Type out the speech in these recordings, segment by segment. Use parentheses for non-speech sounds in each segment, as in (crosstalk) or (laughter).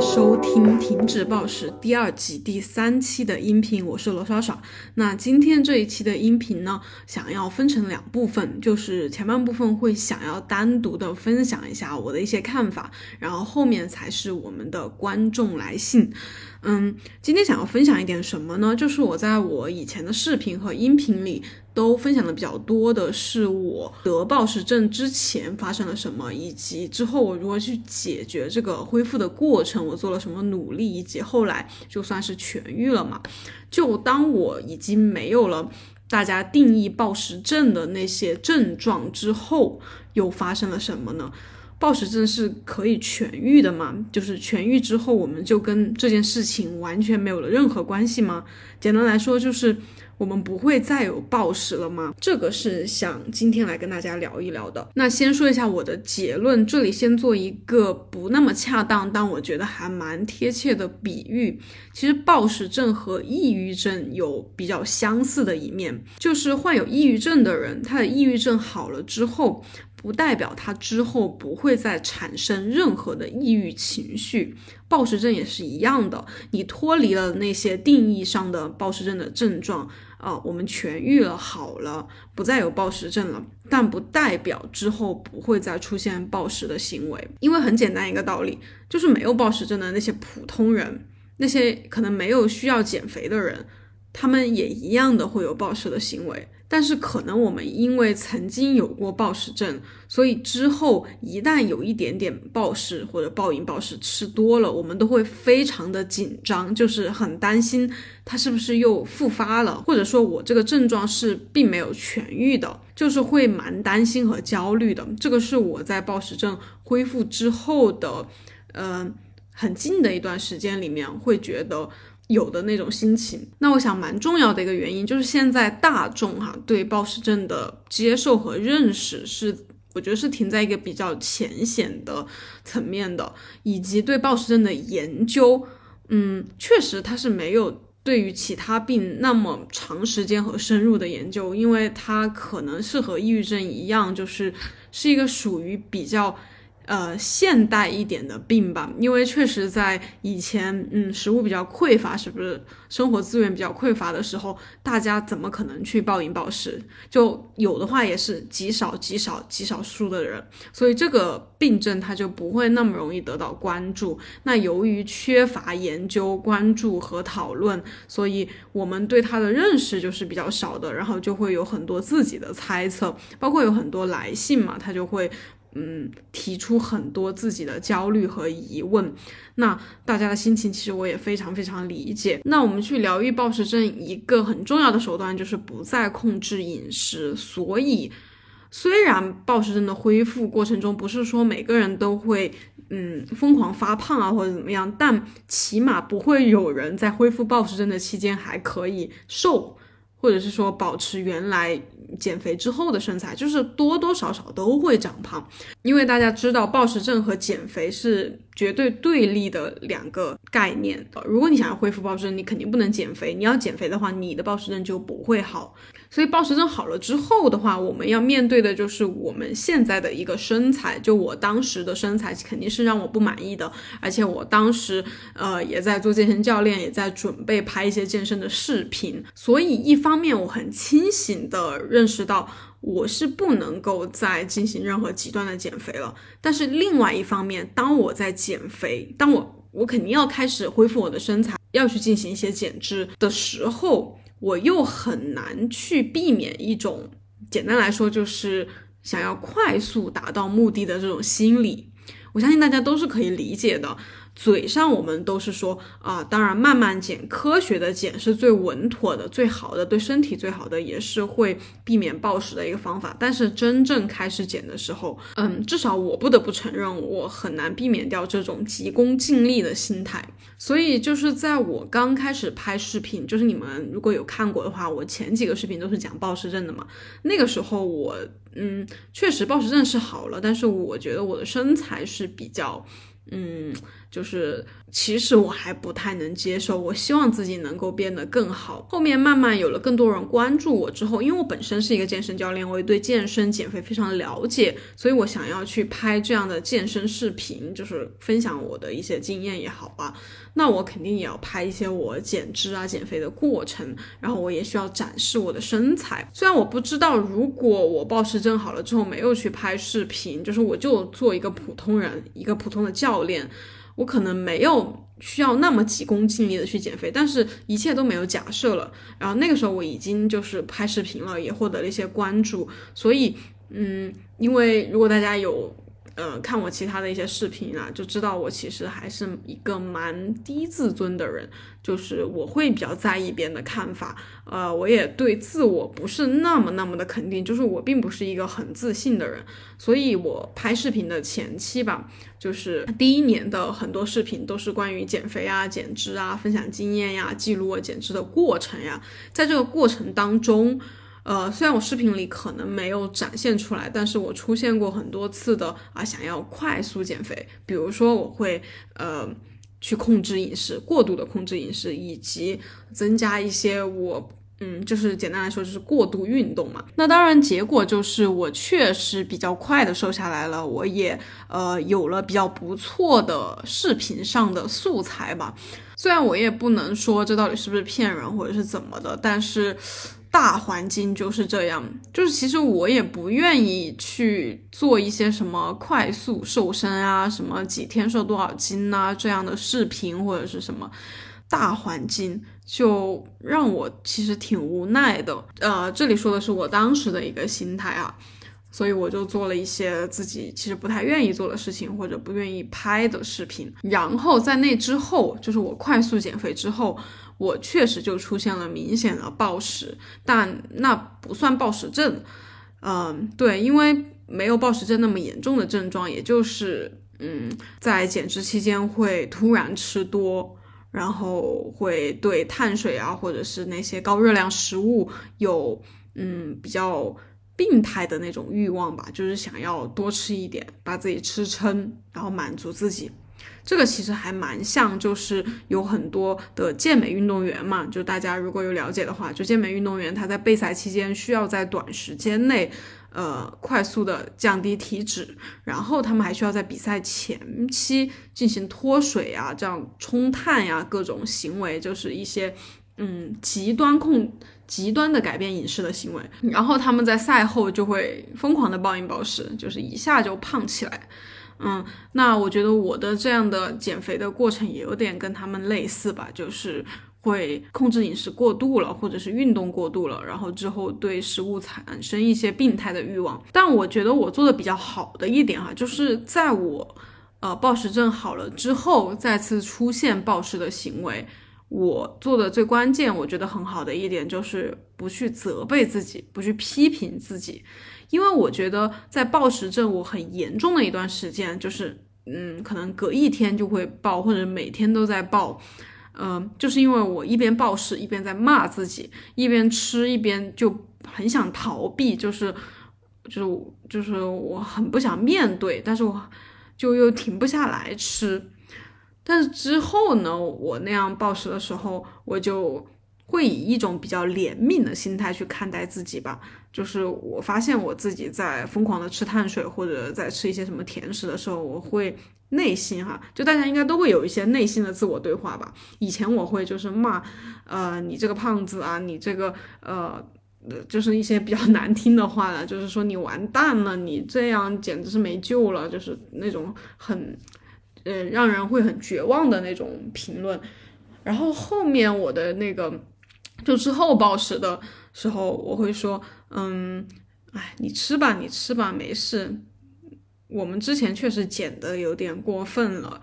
收听《停止暴食》第二季第三期的音频，我是罗莎莎。那今天这一期的音频呢，想要分成两部分，就是前半部分会想要单独的分享一下我的一些看法，然后后面才是我们的观众来信。嗯，今天想要分享一点什么呢？就是我在我以前的视频和音频里都分享的比较多的是我得暴食症之前发生了什么，以及之后我如何去解决这个恢复的过程，我做了什么努力，以及后来就算是痊愈了嘛。就当我已经没有了大家定义暴食症的那些症状之后，又发生了什么呢？暴食症是可以痊愈的吗？就是痊愈之后，我们就跟这件事情完全没有了任何关系吗？简单来说，就是我们不会再有暴食了吗？这个是想今天来跟大家聊一聊的。那先说一下我的结论，这里先做一个不那么恰当，但我觉得还蛮贴切的比喻。其实暴食症和抑郁症有比较相似的一面，就是患有抑郁症的人，他的抑郁症好了之后。不代表他之后不会再产生任何的抑郁情绪，暴食症也是一样的。你脱离了那些定义上的暴食症的症状啊，我们痊愈了，好了，不再有暴食症了，但不代表之后不会再出现暴食的行为。因为很简单一个道理，就是没有暴食症的那些普通人，那些可能没有需要减肥的人，他们也一样的会有暴食的行为。但是可能我们因为曾经有过暴食症，所以之后一旦有一点点暴食或者暴饮暴食吃多了，我们都会非常的紧张，就是很担心它是不是又复发了，或者说我这个症状是并没有痊愈的，就是会蛮担心和焦虑的。这个是我在暴食症恢复之后的，呃，很近的一段时间里面会觉得。有的那种心情，那我想蛮重要的一个原因就是现在大众哈对暴食症的接受和认识是，我觉得是停在一个比较浅显的层面的，以及对暴食症的研究，嗯，确实它是没有对于其他病那么长时间和深入的研究，因为它可能是和抑郁症一样，就是是一个属于比较。呃，现代一点的病吧，因为确实在以前，嗯，食物比较匮乏，是不是生活资源比较匮乏的时候，大家怎么可能去暴饮暴食？就有的话也是极少极少极少数的人，所以这个病症它就不会那么容易得到关注。那由于缺乏研究、关注和讨论，所以我们对它的认识就是比较少的，然后就会有很多自己的猜测，包括有很多来信嘛，他就会。嗯，提出很多自己的焦虑和疑问，那大家的心情其实我也非常非常理解。那我们去疗愈暴食症，一个很重要的手段就是不再控制饮食。所以，虽然暴食症的恢复过程中不是说每个人都会嗯疯狂发胖啊或者怎么样，但起码不会有人在恢复暴食症的期间还可以瘦。或者是说保持原来减肥之后的身材，就是多多少少都会长胖，因为大家知道暴食症和减肥是绝对对立的两个概念。如果你想要恢复暴食症，你肯定不能减肥。你要减肥的话，你的暴食症就不会好。所以暴食症好了之后的话，我们要面对的就是我们现在的一个身材。就我当时的身材肯定是让我不满意的，而且我当时呃也在做健身教练，也在准备拍一些健身的视频。所以一方面我很清醒的认识到我是不能够再进行任何极端的减肥了。但是另外一方面，当我在减肥，当我我肯定要开始恢复我的身材，要去进行一些减脂的时候。我又很难去避免一种，简单来说就是想要快速达到目的的这种心理，我相信大家都是可以理解的。嘴上我们都是说啊，当然慢慢减，科学的减是最稳妥的、最好的，对身体最好的，也是会避免暴食的一个方法。但是真正开始减的时候，嗯，至少我不得不承认，我很难避免掉这种急功近利的心态。所以就是在我刚开始拍视频，就是你们如果有看过的话，我前几个视频都是讲暴食症的嘛。那个时候我，嗯，确实暴食症是好了，但是我觉得我的身材是比较。嗯，就是其实我还不太能接受，我希望自己能够变得更好。后面慢慢有了更多人关注我之后，因为我本身是一个健身教练，我也对健身减肥非常了解，所以我想要去拍这样的健身视频，就是分享我的一些经验也好吧。那我肯定也要拍一些我减脂啊、减肥的过程，然后我也需要展示我的身材。虽然我不知道，如果我暴食症好了之后没有去拍视频，就是我就做一个普通人，一个普通的教练，我可能没有需要那么急功近利的去减肥。但是一切都没有假设了，然后那个时候我已经就是拍视频了，也获得了一些关注。所以，嗯，因为如果大家有。呃，看我其他的一些视频啊，就知道我其实还是一个蛮低自尊的人，就是我会比较在意别人的看法，呃，我也对自我不是那么那么的肯定，就是我并不是一个很自信的人，所以我拍视频的前期吧，就是第一年的很多视频都是关于减肥啊、减脂啊、分享经验呀、记录我减脂的过程呀，在这个过程当中。呃，虽然我视频里可能没有展现出来，但是我出现过很多次的啊，想要快速减肥，比如说我会呃去控制饮食，过度的控制饮食，以及增加一些我嗯，就是简单来说就是过度运动嘛。那当然结果就是我确实比较快的瘦下来了，我也呃有了比较不错的视频上的素材吧。虽然我也不能说这到底是不是骗人或者是怎么的，但是。大环境就是这样，就是其实我也不愿意去做一些什么快速瘦身啊，什么几天瘦多少斤呐这样的视频或者是什么，大环境就让我其实挺无奈的。呃，这里说的是我当时的一个心态啊，所以我就做了一些自己其实不太愿意做的事情或者不愿意拍的视频。然后在那之后，就是我快速减肥之后。我确实就出现了明显的暴食，但那不算暴食症，嗯，对，因为没有暴食症那么严重的症状，也就是，嗯，在减脂期间会突然吃多，然后会对碳水啊或者是那些高热量食物有，嗯，比较病态的那种欲望吧，就是想要多吃一点，把自己吃撑，然后满足自己。这个其实还蛮像，就是有很多的健美运动员嘛，就大家如果有了解的话，就健美运动员他在备赛期间需要在短时间内，呃，快速的降低体脂，然后他们还需要在比赛前期进行脱水啊，这样冲碳呀，各种行为，就是一些嗯极端控、极端的改变饮食的行为，然后他们在赛后就会疯狂的暴饮暴食，就是一下就胖起来。嗯，那我觉得我的这样的减肥的过程也有点跟他们类似吧，就是会控制饮食过度了，或者是运动过度了，然后之后对食物产生一些病态的欲望。但我觉得我做的比较好的一点哈，就是在我呃暴食症好了之后，再次出现暴食的行为，我做的最关键，我觉得很好的一点就是不去责备自己，不去批评自己。因为我觉得在暴食症我很严重的一段时间，就是嗯，可能隔一天就会暴，或者每天都在暴，嗯，就是因为我一边暴食一边在骂自己，一边吃一边就很想逃避，就是就是就是我很不想面对，但是我就又停不下来吃。但是之后呢，我那样暴食的时候，我就会以一种比较怜悯的心态去看待自己吧。就是我发现我自己在疯狂的吃碳水或者在吃一些什么甜食的时候，我会内心哈，就大家应该都会有一些内心的自我对话吧。以前我会就是骂，呃，你这个胖子啊，你这个呃，就是一些比较 (laughs) 难听的话了，就是说你完蛋了，你这样简直是没救了，就是那种很，呃，让人会很绝望的那种评论。然后后面我的那个就之后暴食的时候，我会说。嗯，哎，你吃吧，你吃吧，没事。我们之前确实减的有点过分了，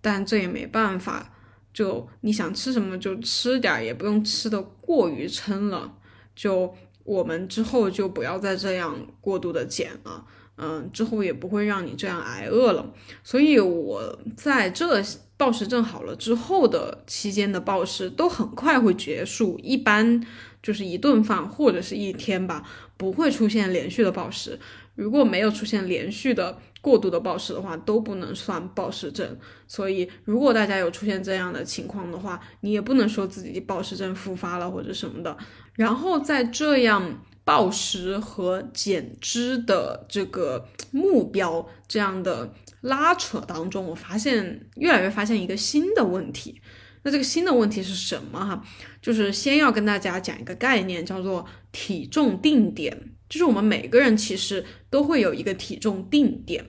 但这也没办法。就你想吃什么就吃点，也不用吃的过于撑了。就我们之后就不要再这样过度的减了。嗯，之后也不会让你这样挨饿了。所以我在这暴食症好了之后的期间的暴食都很快会结束，一般。就是一顿饭或者是一天吧，不会出现连续的暴食。如果没有出现连续的过度的暴食的话，都不能算暴食症。所以，如果大家有出现这样的情况的话，你也不能说自己暴食症复发了或者什么的。然后在这样暴食和减脂的这个目标这样的拉扯当中，我发现越来越发现一个新的问题。那这个新的问题是什么哈？就是先要跟大家讲一个概念，叫做体重定点。就是我们每个人其实都会有一个体重定点，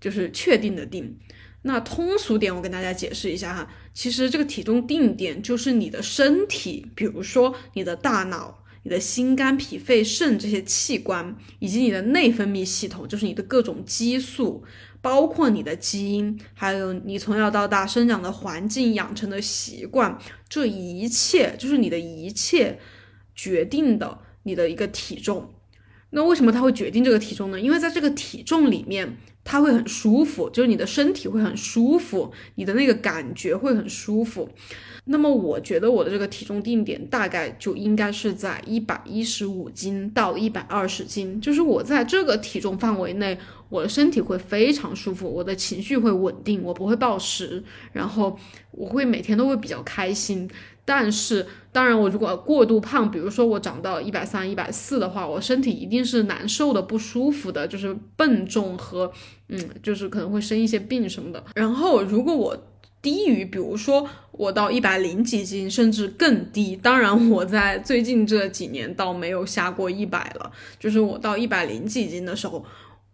就是确定的定。那通俗点，我跟大家解释一下哈。其实这个体重定点就是你的身体，比如说你的大脑、你的心肝脾肺肾这些器官，以及你的内分泌系统，就是你的各种激素，包括你的基因，还有你从小到大生长的环境、养成的习惯，这一切就是你的一切决定的你的一个体重。那为什么它会决定这个体重呢？因为在这个体重里面，它会很舒服，就是你的身体会很舒服，你的那个感觉会很舒服。那么我觉得我的这个体重定点大概就应该是在一百一十五斤到一百二十斤，就是我在这个体重范围内，我的身体会非常舒服，我的情绪会稳定，我不会暴食，然后我会每天都会比较开心。但是，当然，我如果过度胖，比如说我长到一百三、一百四的话，我身体一定是难受的、不舒服的，就是笨重和，嗯，就是可能会生一些病什么的。然后，如果我低于，比如说我到一百零几斤，甚至更低，当然我在最近这几年倒没有下过一百了，就是我到一百零几斤的时候。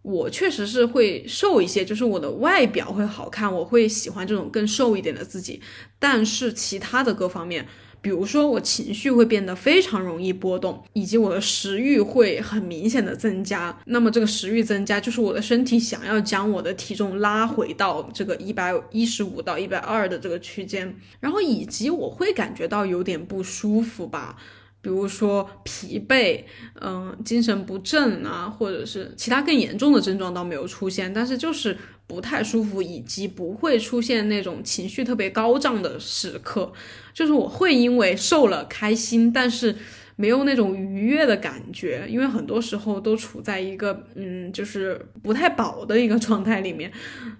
我确实是会瘦一些，就是我的外表会好看，我会喜欢这种更瘦一点的自己。但是其他的各方面，比如说我情绪会变得非常容易波动，以及我的食欲会很明显的增加。那么这个食欲增加，就是我的身体想要将我的体重拉回到这个一百一十五到一百二的这个区间，然后以及我会感觉到有点不舒服吧。比如说疲惫，嗯，精神不振啊，或者是其他更严重的症状倒没有出现，但是就是不太舒服，以及不会出现那种情绪特别高涨的时刻，就是我会因为瘦了开心，但是。没有那种愉悦的感觉，因为很多时候都处在一个嗯，就是不太饱的一个状态里面，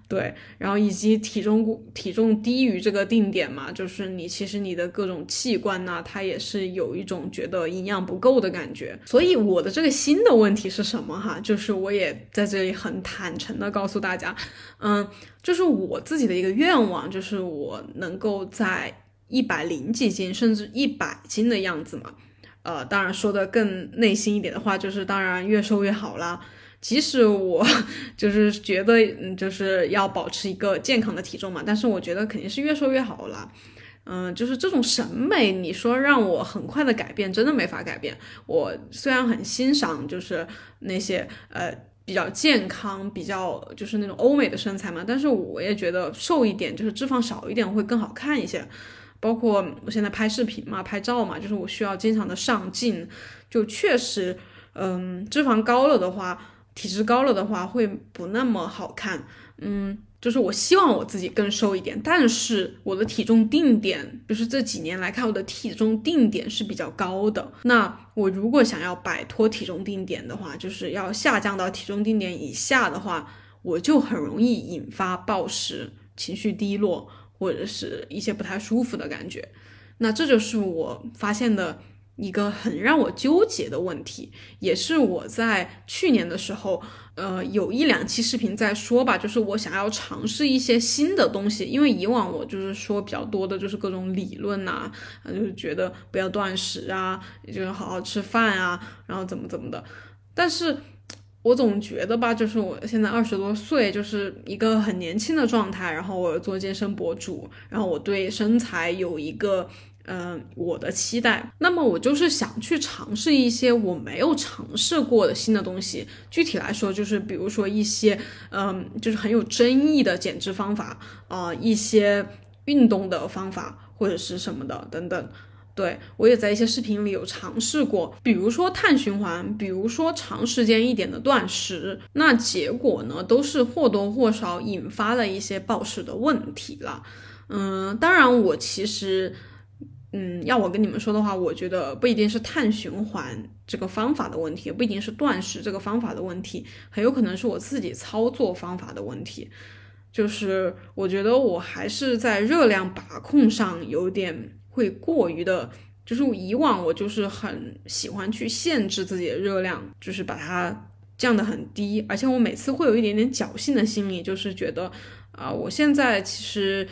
对，然后以及体重体重低于这个定点嘛，就是你其实你的各种器官呐，它也是有一种觉得营养不够的感觉。所以我的这个新的问题是什么哈？就是我也在这里很坦诚的告诉大家，嗯，就是我自己的一个愿望，就是我能够在一百零几斤甚至一百斤的样子嘛。呃，当然说的更内心一点的话，就是当然越瘦越好啦。即使我 (laughs) 就是觉得，嗯，就是要保持一个健康的体重嘛，但是我觉得肯定是越瘦越好啦。嗯，就是这种审美，你说让我很快的改变，真的没法改变。我虽然很欣赏，就是那些呃比较健康、比较就是那种欧美的身材嘛，但是我也觉得瘦一点，就是脂肪少一点会更好看一些。包括我现在拍视频嘛，拍照嘛，就是我需要经常的上镜，就确实，嗯，脂肪高了的话，体质高了的话会不那么好看，嗯，就是我希望我自己更瘦一点，但是我的体重定点，就是这几年来看，我的体重定点是比较高的。那我如果想要摆脱体重定点的话，就是要下降到体重定点以下的话，我就很容易引发暴食，情绪低落。或者是一些不太舒服的感觉，那这就是我发现的一个很让我纠结的问题，也是我在去年的时候，呃，有一两期视频在说吧，就是我想要尝试一些新的东西，因为以往我就是说比较多的就是各种理论呐，啊就是觉得不要断食啊，就是好好吃饭啊，然后怎么怎么的，但是。我总觉得吧，就是我现在二十多岁，就是一个很年轻的状态。然后我做健身博主，然后我对身材有一个嗯我的期待。那么我就是想去尝试一些我没有尝试过的新的东西。具体来说，就是比如说一些嗯，就是很有争议的减脂方法啊，一些运动的方法或者是什么的等等。对我也在一些视频里有尝试过，比如说碳循环，比如说长时间一点的断食，那结果呢都是或多或少引发了一些暴食的问题了。嗯，当然我其实嗯，要我跟你们说的话，我觉得不一定是碳循环这个方法的问题，也不一定是断食这个方法的问题，很有可能是我自己操作方法的问题。就是我觉得我还是在热量把控上有点会过于的，就是以往我就是很喜欢去限制自己的热量，就是把它降得很低，而且我每次会有一点点侥幸的心理，就是觉得啊，我现在其实。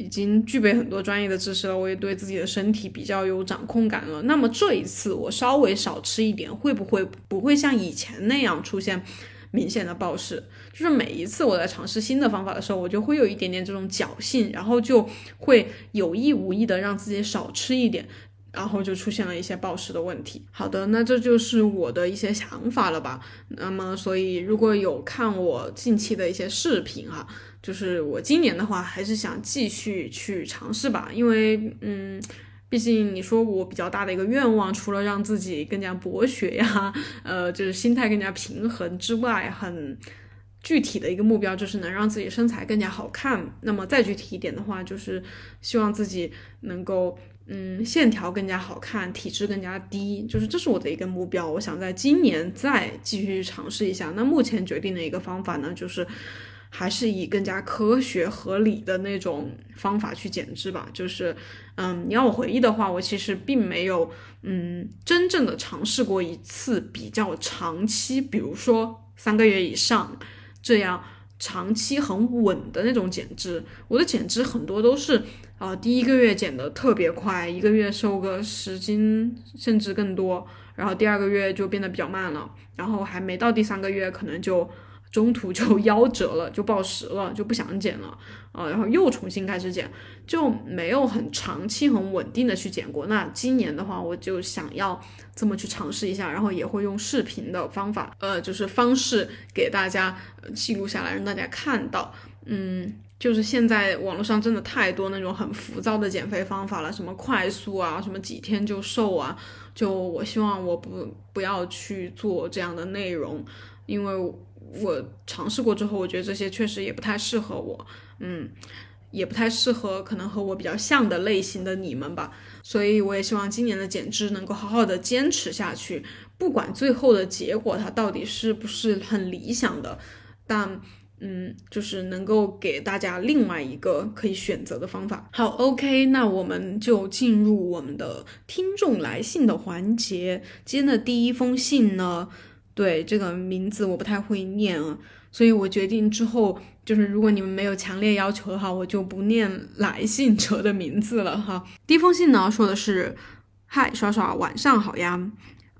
已经具备很多专业的知识了，我也对自己的身体比较有掌控感了。那么这一次我稍微少吃一点，会不会不会像以前那样出现明显的暴食？就是每一次我在尝试新的方法的时候，我就会有一点点这种侥幸，然后就会有意无意的让自己少吃一点，然后就出现了一些暴食的问题。好的，那这就是我的一些想法了吧？那么所以如果有看我近期的一些视频哈。就是我今年的话，还是想继续去尝试吧，因为嗯，毕竟你说我比较大的一个愿望，除了让自己更加博学呀，呃，就是心态更加平衡之外，很具体的一个目标就是能让自己身材更加好看。那么再具体一点的话，就是希望自己能够嗯线条更加好看，体质更加低，就是这是我的一个目标。我想在今年再继续尝试一下。那目前决定的一个方法呢，就是。还是以更加科学合理的那种方法去减脂吧。就是，嗯，你要我回忆的话，我其实并没有，嗯，真正的尝试过一次比较长期，比如说三个月以上这样长期很稳的那种减脂。我的减脂很多都是，啊，第一个月减的特别快，一个月瘦个十斤甚至更多，然后第二个月就变得比较慢了，然后还没到第三个月，可能就。中途就 (laughs) 夭折了，就暴食了，就不想减了啊，然后又重新开始减，就没有很长期、很稳定的去减过。那今年的话，我就想要这么去尝试一下，然后也会用视频的方法，呃，就是方式给大家记录下来，让大家看到。嗯，就是现在网络上真的太多那种很浮躁的减肥方法了，什么快速啊，什么几天就瘦啊，就我希望我不不要去做这样的内容，因为。我尝试过之后，我觉得这些确实也不太适合我，嗯，也不太适合可能和我比较像的类型的你们吧。所以我也希望今年的减脂能够好好的坚持下去，不管最后的结果它到底是不是很理想的，但嗯，就是能够给大家另外一个可以选择的方法。好，OK，那我们就进入我们的听众来信的环节。今天的第一封信呢？对这个名字我不太会念啊，所以我决定之后就是如果你们没有强烈要求的话，我就不念来信者的名字了哈。第一封信呢说的是：嗨，刷刷，晚上好呀。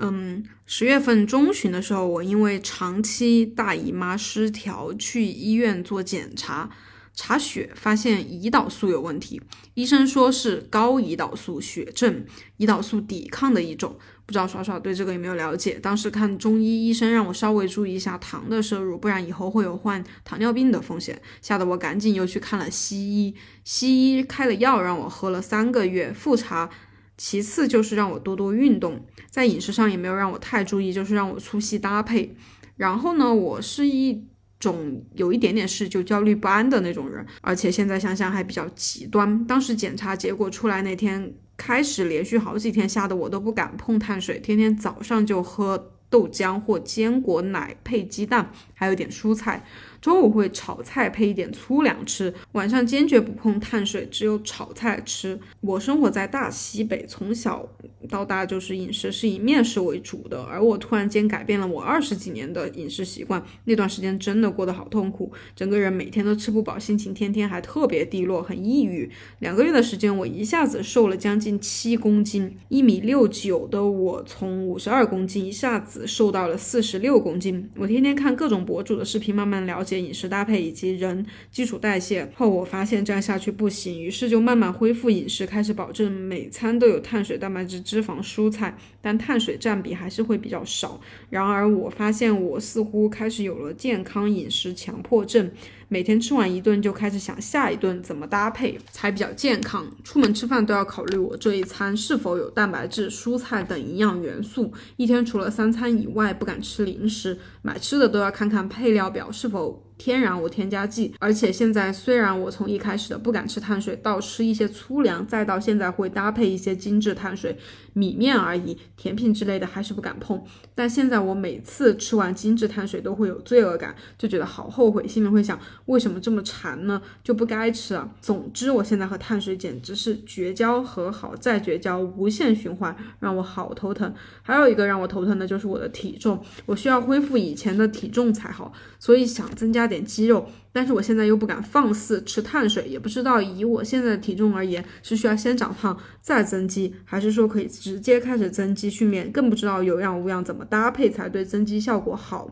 嗯，十月份中旬的时候，我因为长期大姨妈失调去医院做检查，查血发现胰岛素有问题，医生说是高胰岛素血症，胰岛素抵抗的一种。不知道耍耍对这个有没有了解？当时看中医医生让我稍微注意一下糖的摄入，不然以后会有患糖尿病的风险，吓得我赶紧又去看了西医。西医开了药让我喝了三个月，复查。其次就是让我多多运动，在饮食上也没有让我太注意，就是让我粗细搭配。然后呢，我是一种有一点点事就焦虑不安的那种人，而且现在想想还比较极端。当时检查结果出来那天。开始连续好几天，吓得我都不敢碰碳水，天天早上就喝豆浆或坚果奶配鸡蛋，还有点蔬菜。中午会炒菜配一点粗粮吃，晚上坚决不碰碳水，只有炒菜吃。我生活在大西北，从小到大就是饮食是以面食为主的，而我突然间改变了我二十几年的饮食习惯，那段时间真的过得好痛苦，整个人每天都吃不饱，心情天天还特别低落，很抑郁。两个月的时间，我一下子瘦了将近七公斤，一米六九的我从五十二公斤一下子瘦到了四十六公斤。我天天看各种博主的视频，慢慢了解。饮食搭配以及人基础代谢后，我发现这样下去不行，于是就慢慢恢复饮食，开始保证每餐都有碳水、蛋白质、脂肪、蔬菜，但碳水占比还是会比较少。然而，我发现我似乎开始有了健康饮食强迫症。每天吃完一顿就开始想下一顿怎么搭配才比较健康。出门吃饭都要考虑我这一餐是否有蛋白质、蔬菜等营养元素。一天除了三餐以外，不敢吃零食。买吃的都要看看配料表是否天然无添加剂。而且现在虽然我从一开始的不敢吃碳水，到吃一些粗粮，再到现在会搭配一些精致碳水，米面而已，甜品之类的还是不敢碰。但现在我每次吃完精致碳水都会有罪恶感，就觉得好后悔，心里会想为什么这么馋呢？就不该吃啊。总之，我现在和碳水简直是绝交、和好再绝交，无限循环，让我好头疼。还有一个让我头疼的就是我的体重，我需要恢复以前的体重才好，所以想增加点肌肉，但是我现在又不敢放肆吃碳水，也不知道以我现在的体重而言，是需要先长胖再增肌，还是说可以直接开始增肌训练，更不知道有氧无氧怎么搭配才对增肌效果好。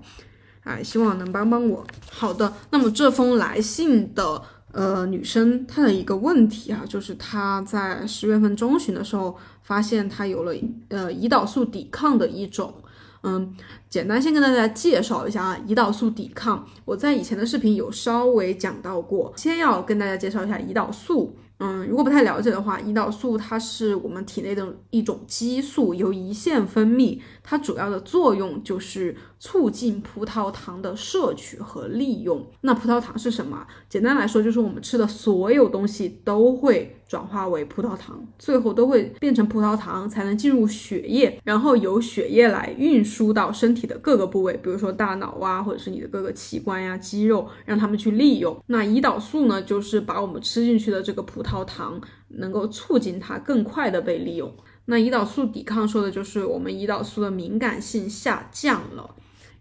哎，希望能帮帮我。好的，那么这封来信的。呃，女生她的一个问题啊，就是她在十月份中旬的时候发现她有了呃胰岛素抵抗的一种，嗯，简单先跟大家介绍一下啊，胰岛素抵抗，我在以前的视频有稍微讲到过，先要跟大家介绍一下胰岛素。嗯，如果不太了解的话，胰岛素它是我们体内的一种激素，由胰腺分泌。它主要的作用就是促进葡萄糖的摄取和利用。那葡萄糖是什么？简单来说，就是我们吃的所有东西都会转化为葡萄糖，最后都会变成葡萄糖，才能进入血液，然后由血液来运输到身体的各个部位，比如说大脑啊，或者是你的各个器官呀、肌肉，让他们去利用。那胰岛素呢，就是把我们吃进去的这个葡葡萄糖能够促进它更快的被利用。那胰岛素抵抗说的就是我们胰岛素的敏感性下降了。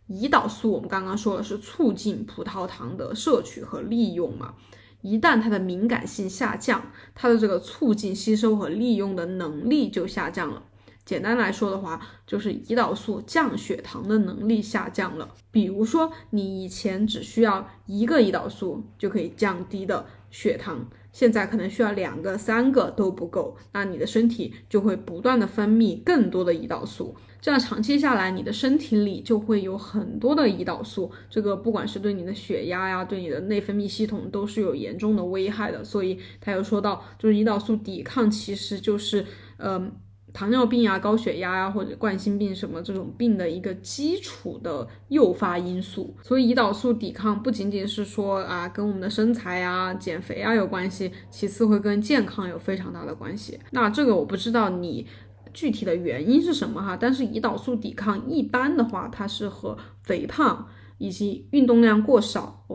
胰岛素我们刚刚说的是促进葡萄糖的摄取和利用嘛，一旦它的敏感性下降，它的这个促进吸收和利用的能力就下降了。简单来说的话，就是胰岛素降血糖的能力下降了。比如说，你以前只需要一个胰岛素就可以降低的血糖，现在可能需要两个、三个都不够，那你的身体就会不断的分泌更多的胰岛素。这样长期下来，你的身体里就会有很多的胰岛素，这个不管是对你的血压呀，对你的内分泌系统都是有严重的危害的。所以他又说到，就是胰岛素抵抗其实就是，嗯。糖尿病啊、高血压呀，或者冠心病什么这种病的一个基础的诱发因素，所以胰岛素抵抗不仅仅是说啊跟我们的身材啊、减肥啊有关系，其次会跟健康有非常大的关系。那这个我不知道你具体的原因是什么哈，但是胰岛素抵抗一般的话，它是和肥胖以及运动量过少，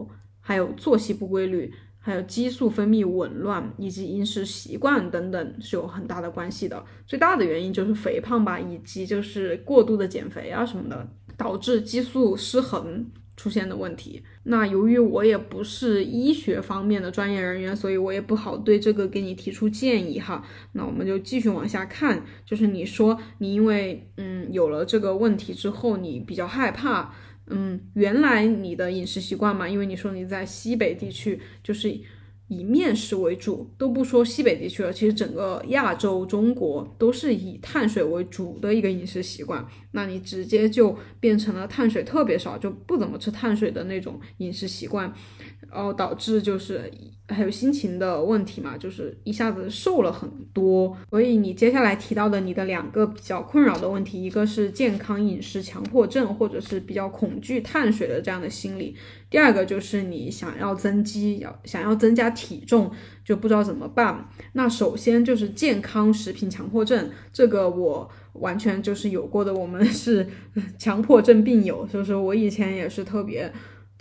还有作息不规律。还有激素分泌紊乱以及饮食习惯等等是有很大的关系的。最大的原因就是肥胖吧，以及就是过度的减肥啊什么的，导致激素失衡出现的问题。那由于我也不是医学方面的专业人员，所以我也不好对这个给你提出建议哈。那我们就继续往下看，就是你说你因为嗯有了这个问题之后，你比较害怕。嗯，原来你的饮食习惯嘛，因为你说你在西北地区就是以面食为主，都不说西北地区了，其实整个亚洲、中国都是以碳水为主的一个饮食习惯，那你直接就变成了碳水特别少，就不怎么吃碳水的那种饮食习惯。然后导致就是还有心情的问题嘛，就是一下子瘦了很多。所以你接下来提到的你的两个比较困扰的问题，一个是健康饮食强迫症，或者是比较恐惧碳水的这样的心理；第二个就是你想要增肌，要想要增加体重，就不知道怎么办。那首先就是健康食品强迫症，这个我完全就是有过的，我们是 (laughs) 强迫症病友，就是我以前也是特别。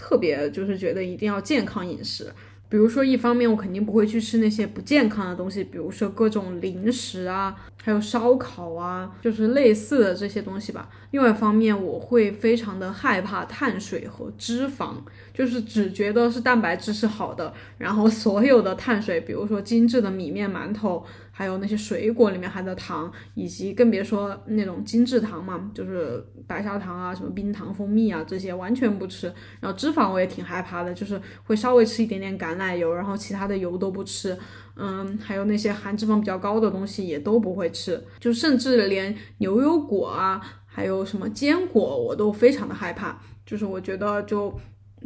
特别就是觉得一定要健康饮食，比如说一方面我肯定不会去吃那些不健康的东西，比如说各种零食啊，还有烧烤啊，就是类似的这些东西吧。另外一方面我会非常的害怕碳水和脂肪，就是只觉得是蛋白质是好的，然后所有的碳水，比如说精致的米面馒头。还有那些水果里面含的糖，以及更别说那种精制糖嘛，就是白砂糖啊、什么冰糖、蜂蜜啊这些完全不吃。然后脂肪我也挺害怕的，就是会稍微吃一点点橄榄油，然后其他的油都不吃。嗯，还有那些含脂肪比较高的东西也都不会吃，就甚至连牛油果啊，还有什么坚果我都非常的害怕，就是我觉得就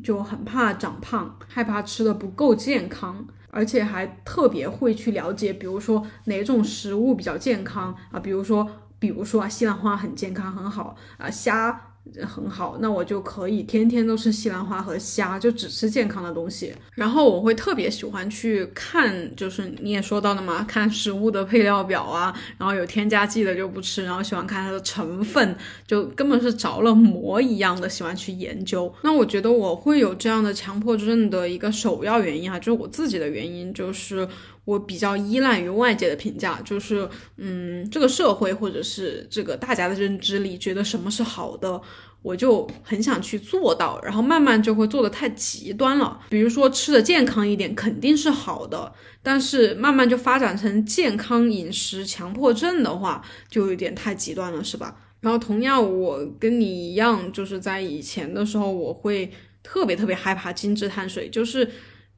就很怕长胖，害怕吃的不够健康。而且还特别会去了解，比如说哪种食物比较健康啊？比如说，比如说啊，西兰花很健康很好啊，虾很好，那我就可以天天都吃西兰花和虾，就只吃健康的东西。然后我会特别喜欢去看，就是你也说到的嘛，看食物的配料表啊，然后有添加剂的就不吃，然后喜欢看它的成分，就根本是着了魔一样的喜欢去研究。那我觉得我会有这样的强迫症的一个首要原因啊，就是我自己的原因，就是我比较依赖于外界的评价，就是嗯，这个社会或者是这个大家的认知里觉得什么是好的。我就很想去做到，然后慢慢就会做的太极端了。比如说吃的健康一点肯定是好的，但是慢慢就发展成健康饮食强迫症的话，就有点太极端了，是吧？然后同样，我跟你一样，就是在以前的时候，我会特别特别害怕精致碳水，就是。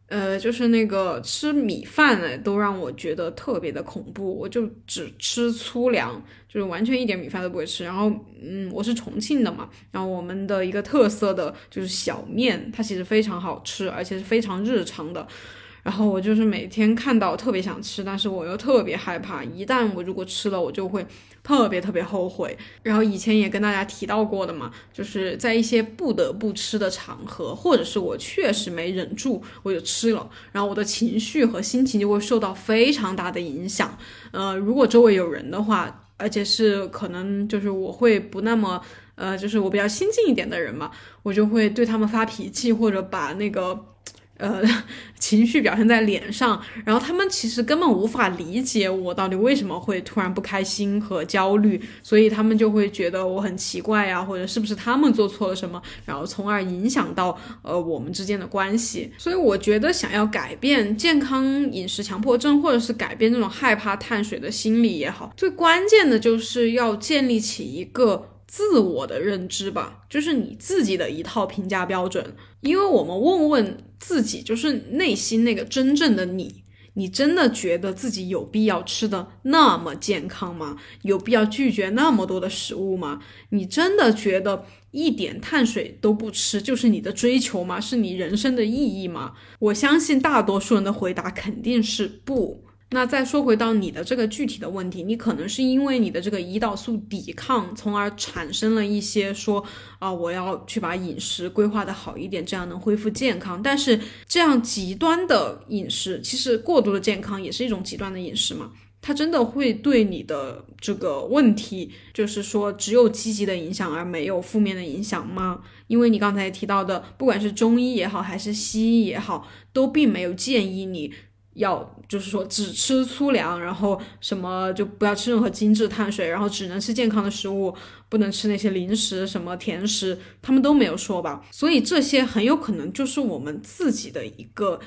呃，就是那个吃米饭呢，都让我觉得特别的恐怖。我就只吃粗粮，就是完全一点米饭都不会吃。然后，嗯，我是重庆的嘛，然后我们的一个特色的就是小面，它其实非常好吃，而且是非常日常的。然后我就是每天看到特别想吃，但是我又特别害怕，一旦我如果吃了，我就会特别特别后悔。然后以前也跟大家提到过的嘛，就是在一些不得不吃的场合，或者是我确实没忍住，我就吃了，然后我的情绪和心情就会受到非常大的影响。呃，如果周围有人的话，而且是可能就是我会不那么呃，就是我比较亲近一点的人嘛，我就会对他们发脾气，或者把那个。呃，(laughs) 情绪表现在脸上，然后他们其实根本无法理解我到底为什么会突然不开心和焦虑，所以他们就会觉得我很奇怪呀，或者是不是他们做错了什么，然后从而影响到呃我们之间的关系。所以我觉得想要改变健康饮食强迫症，或者是改变这种害怕碳水的心理也好，最关键的就是要建立起一个。自我的认知吧，就是你自己的一套评价标准。因为我们问问自己，就是内心那个真正的你，你真的觉得自己有必要吃的那么健康吗？有必要拒绝那么多的食物吗？你真的觉得一点碳水都不吃就是你的追求吗？是你人生的意义吗？我相信大多数人的回答肯定是不。那再说回到你的这个具体的问题，你可能是因为你的这个胰岛素抵抗，从而产生了一些说啊，我要去把饮食规划的好一点，这样能恢复健康。但是这样极端的饮食，其实过度的健康也是一种极端的饮食嘛？它真的会对你的这个问题，就是说只有积极的影响而没有负面的影响吗？因为你刚才提到的，不管是中医也好，还是西医也好，都并没有建议你。要就是说只吃粗粮，然后什么就不要吃任何精致碳水，然后只能吃健康的食物，不能吃那些零食、什么甜食，他们都没有说吧？所以这些很有可能就是我们自己的一个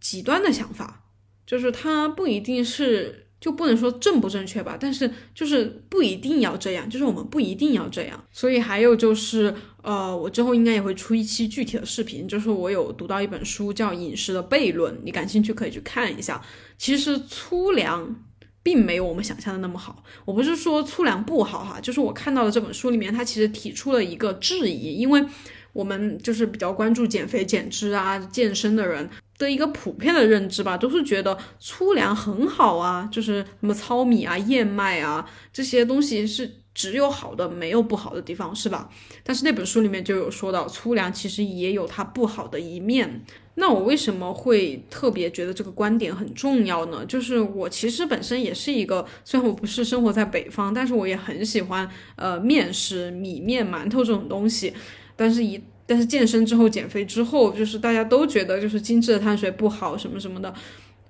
极端的想法，就是它不一定是。就不能说正不正确吧，但是就是不一定要这样，就是我们不一定要这样。所以还有就是，呃，我之后应该也会出一期具体的视频，就是我有读到一本书叫《饮食的悖论》，你感兴趣可以去看一下。其实粗粮并没有我们想象的那么好。我不是说粗粮不好哈，就是我看到的这本书里面，它其实提出了一个质疑，因为我们就是比较关注减肥减脂啊、健身的人。的一个普遍的认知吧，都是觉得粗粮很好啊，就是什么糙米啊、燕麦啊这些东西是只有好的，没有不好的地方，是吧？但是那本书里面就有说到，粗粮其实也有它不好的一面。那我为什么会特别觉得这个观点很重要呢？就是我其实本身也是一个，虽然我不是生活在北方，但是我也很喜欢呃面食、米面、馒头这种东西，但是一。但是健身之后、减肥之后，就是大家都觉得就是精致的碳水不好什么什么的，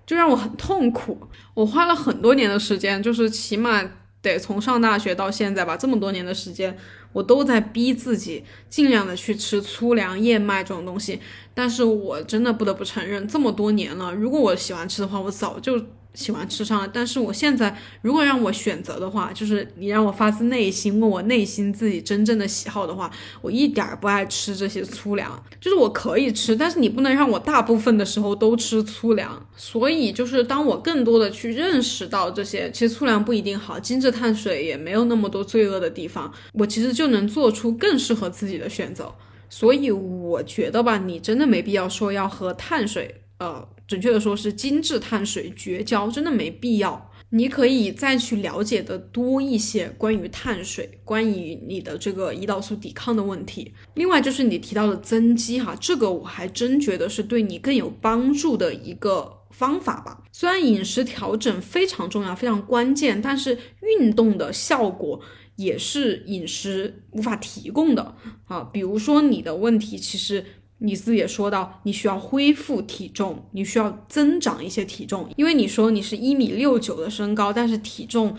就让我很痛苦。我花了很多年的时间，就是起码对从上大学到现在吧，这么多年的时间，我都在逼自己尽量的去吃粗粮、燕麦这种东西。但是我真的不得不承认，这么多年了，如果我喜欢吃的话，我早就。喜欢吃上了，但是我现在如果让我选择的话，就是你让我发自内心问我内心自己真正的喜好的话，我一点儿不爱吃这些粗粮。就是我可以吃，但是你不能让我大部分的时候都吃粗粮。所以就是当我更多的去认识到这些，其实粗粮不一定好，精致碳水也没有那么多罪恶的地方，我其实就能做出更适合自己的选择。所以我觉得吧，你真的没必要说要喝碳水，呃。准确的说是精致碳水绝交，真的没必要。你可以再去了解的多一些关于碳水，关于你的这个胰岛素抵抗的问题。另外就是你提到的增肌哈，这个我还真觉得是对你更有帮助的一个方法吧。虽然饮食调整非常重要，非常关键，但是运动的效果也是饮食无法提供的啊。比如说你的问题其实。你自己也说到，你需要恢复体重，你需要增长一些体重，因为你说你是一米六九的身高，但是体重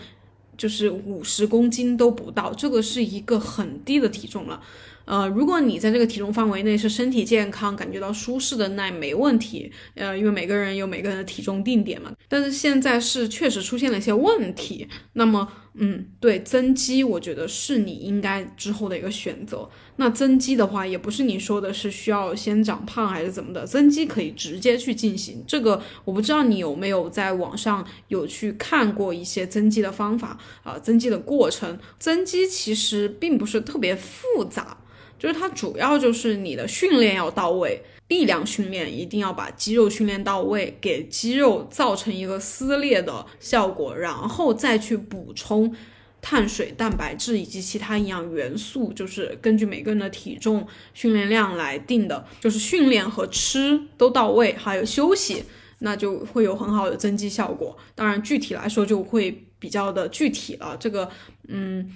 就是五十公斤都不到，这个是一个很低的体重了。呃，如果你在这个体重范围内是身体健康、感觉到舒适的，那没问题。呃，因为每个人有每个人的体重定点嘛。但是现在是确实出现了一些问题，那么，嗯，对，增肌我觉得是你应该之后的一个选择。那增肌的话，也不是你说的是需要先长胖还是怎么的，增肌可以直接去进行。这个我不知道你有没有在网上有去看过一些增肌的方法啊，增肌的过程。增肌其实并不是特别复杂。就是它主要就是你的训练要到位，力量训练一定要把肌肉训练到位，给肌肉造成一个撕裂的效果，然后再去补充碳水、蛋白质以及其他营养元素，就是根据每个人的体重、训练量来定的。就是训练和吃都到位，还有休息，那就会有很好的增肌效果。当然，具体来说就会比较的具体了。这个，嗯。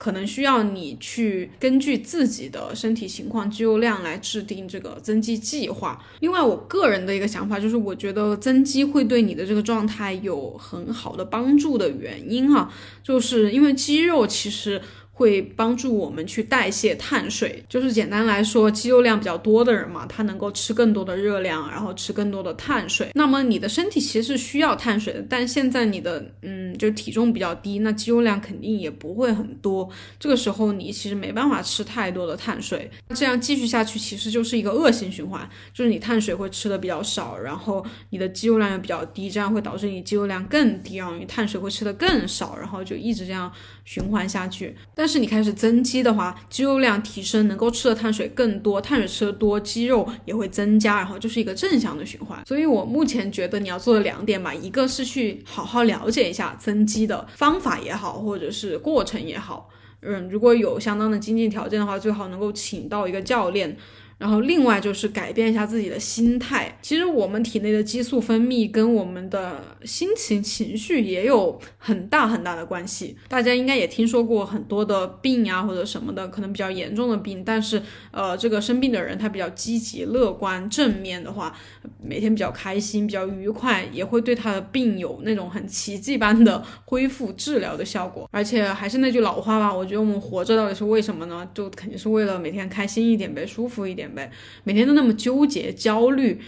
可能需要你去根据自己的身体情况、肌肉量来制定这个增肌计划。另外，我个人的一个想法就是，我觉得增肌会对你的这个状态有很好的帮助的原因啊，就是因为肌肉其实。会帮助我们去代谢碳水，就是简单来说，肌肉量比较多的人嘛，他能够吃更多的热量，然后吃更多的碳水。那么你的身体其实是需要碳水的，但现在你的嗯，就体重比较低，那肌肉量肯定也不会很多。这个时候你其实没办法吃太多的碳水，这样继续下去其实就是一个恶性循环，就是你碳水会吃的比较少，然后你的肌肉量又比较低，这样会导致你肌肉量更低，然后你碳水会吃的更少，然后就一直这样循环下去。但是你开始增肌的话，肌肉量提升，能够吃的碳水更多，碳水吃的多，肌肉也会增加，然后就是一个正向的循环。所以我目前觉得你要做的两点吧，一个是去好好了解一下增肌的方法也好，或者是过程也好，嗯，如果有相当的经济条件的话，最好能够请到一个教练。然后另外就是改变一下自己的心态。其实我们体内的激素分泌跟我们的心情、情绪也有很大很大的关系。大家应该也听说过很多的病啊或者什么的，可能比较严重的病，但是呃，这个生病的人他比较积极、乐观、正面的话，每天比较开心、比较愉快，也会对他的病有那种很奇迹般的恢复、治疗的效果。而且还是那句老话吧，我觉得我们活着到底是为什么呢？就肯定是为了每天开心一点呗，舒服一点呗，每天都那么纠结焦虑，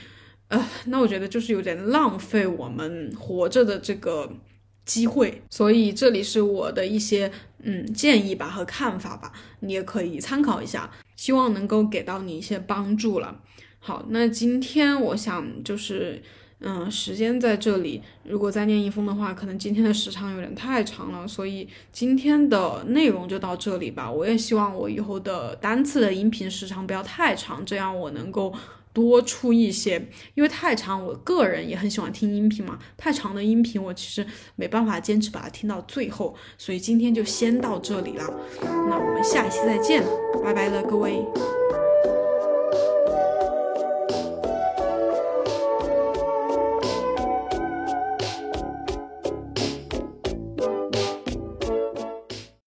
呃，那我觉得就是有点浪费我们活着的这个机会。所以这里是我的一些嗯建议吧和看法吧，你也可以参考一下，希望能够给到你一些帮助了。好，那今天我想就是。嗯，时间在这里。如果再念一封的话，可能今天的时长有点太长了，所以今天的内容就到这里吧。我也希望我以后的单次的音频时长不要太长，这样我能够多出一些。因为太长，我个人也很喜欢听音频嘛。太长的音频我其实没办法坚持把它听到最后，所以今天就先到这里了。那我们下一期再见，拜拜了各位。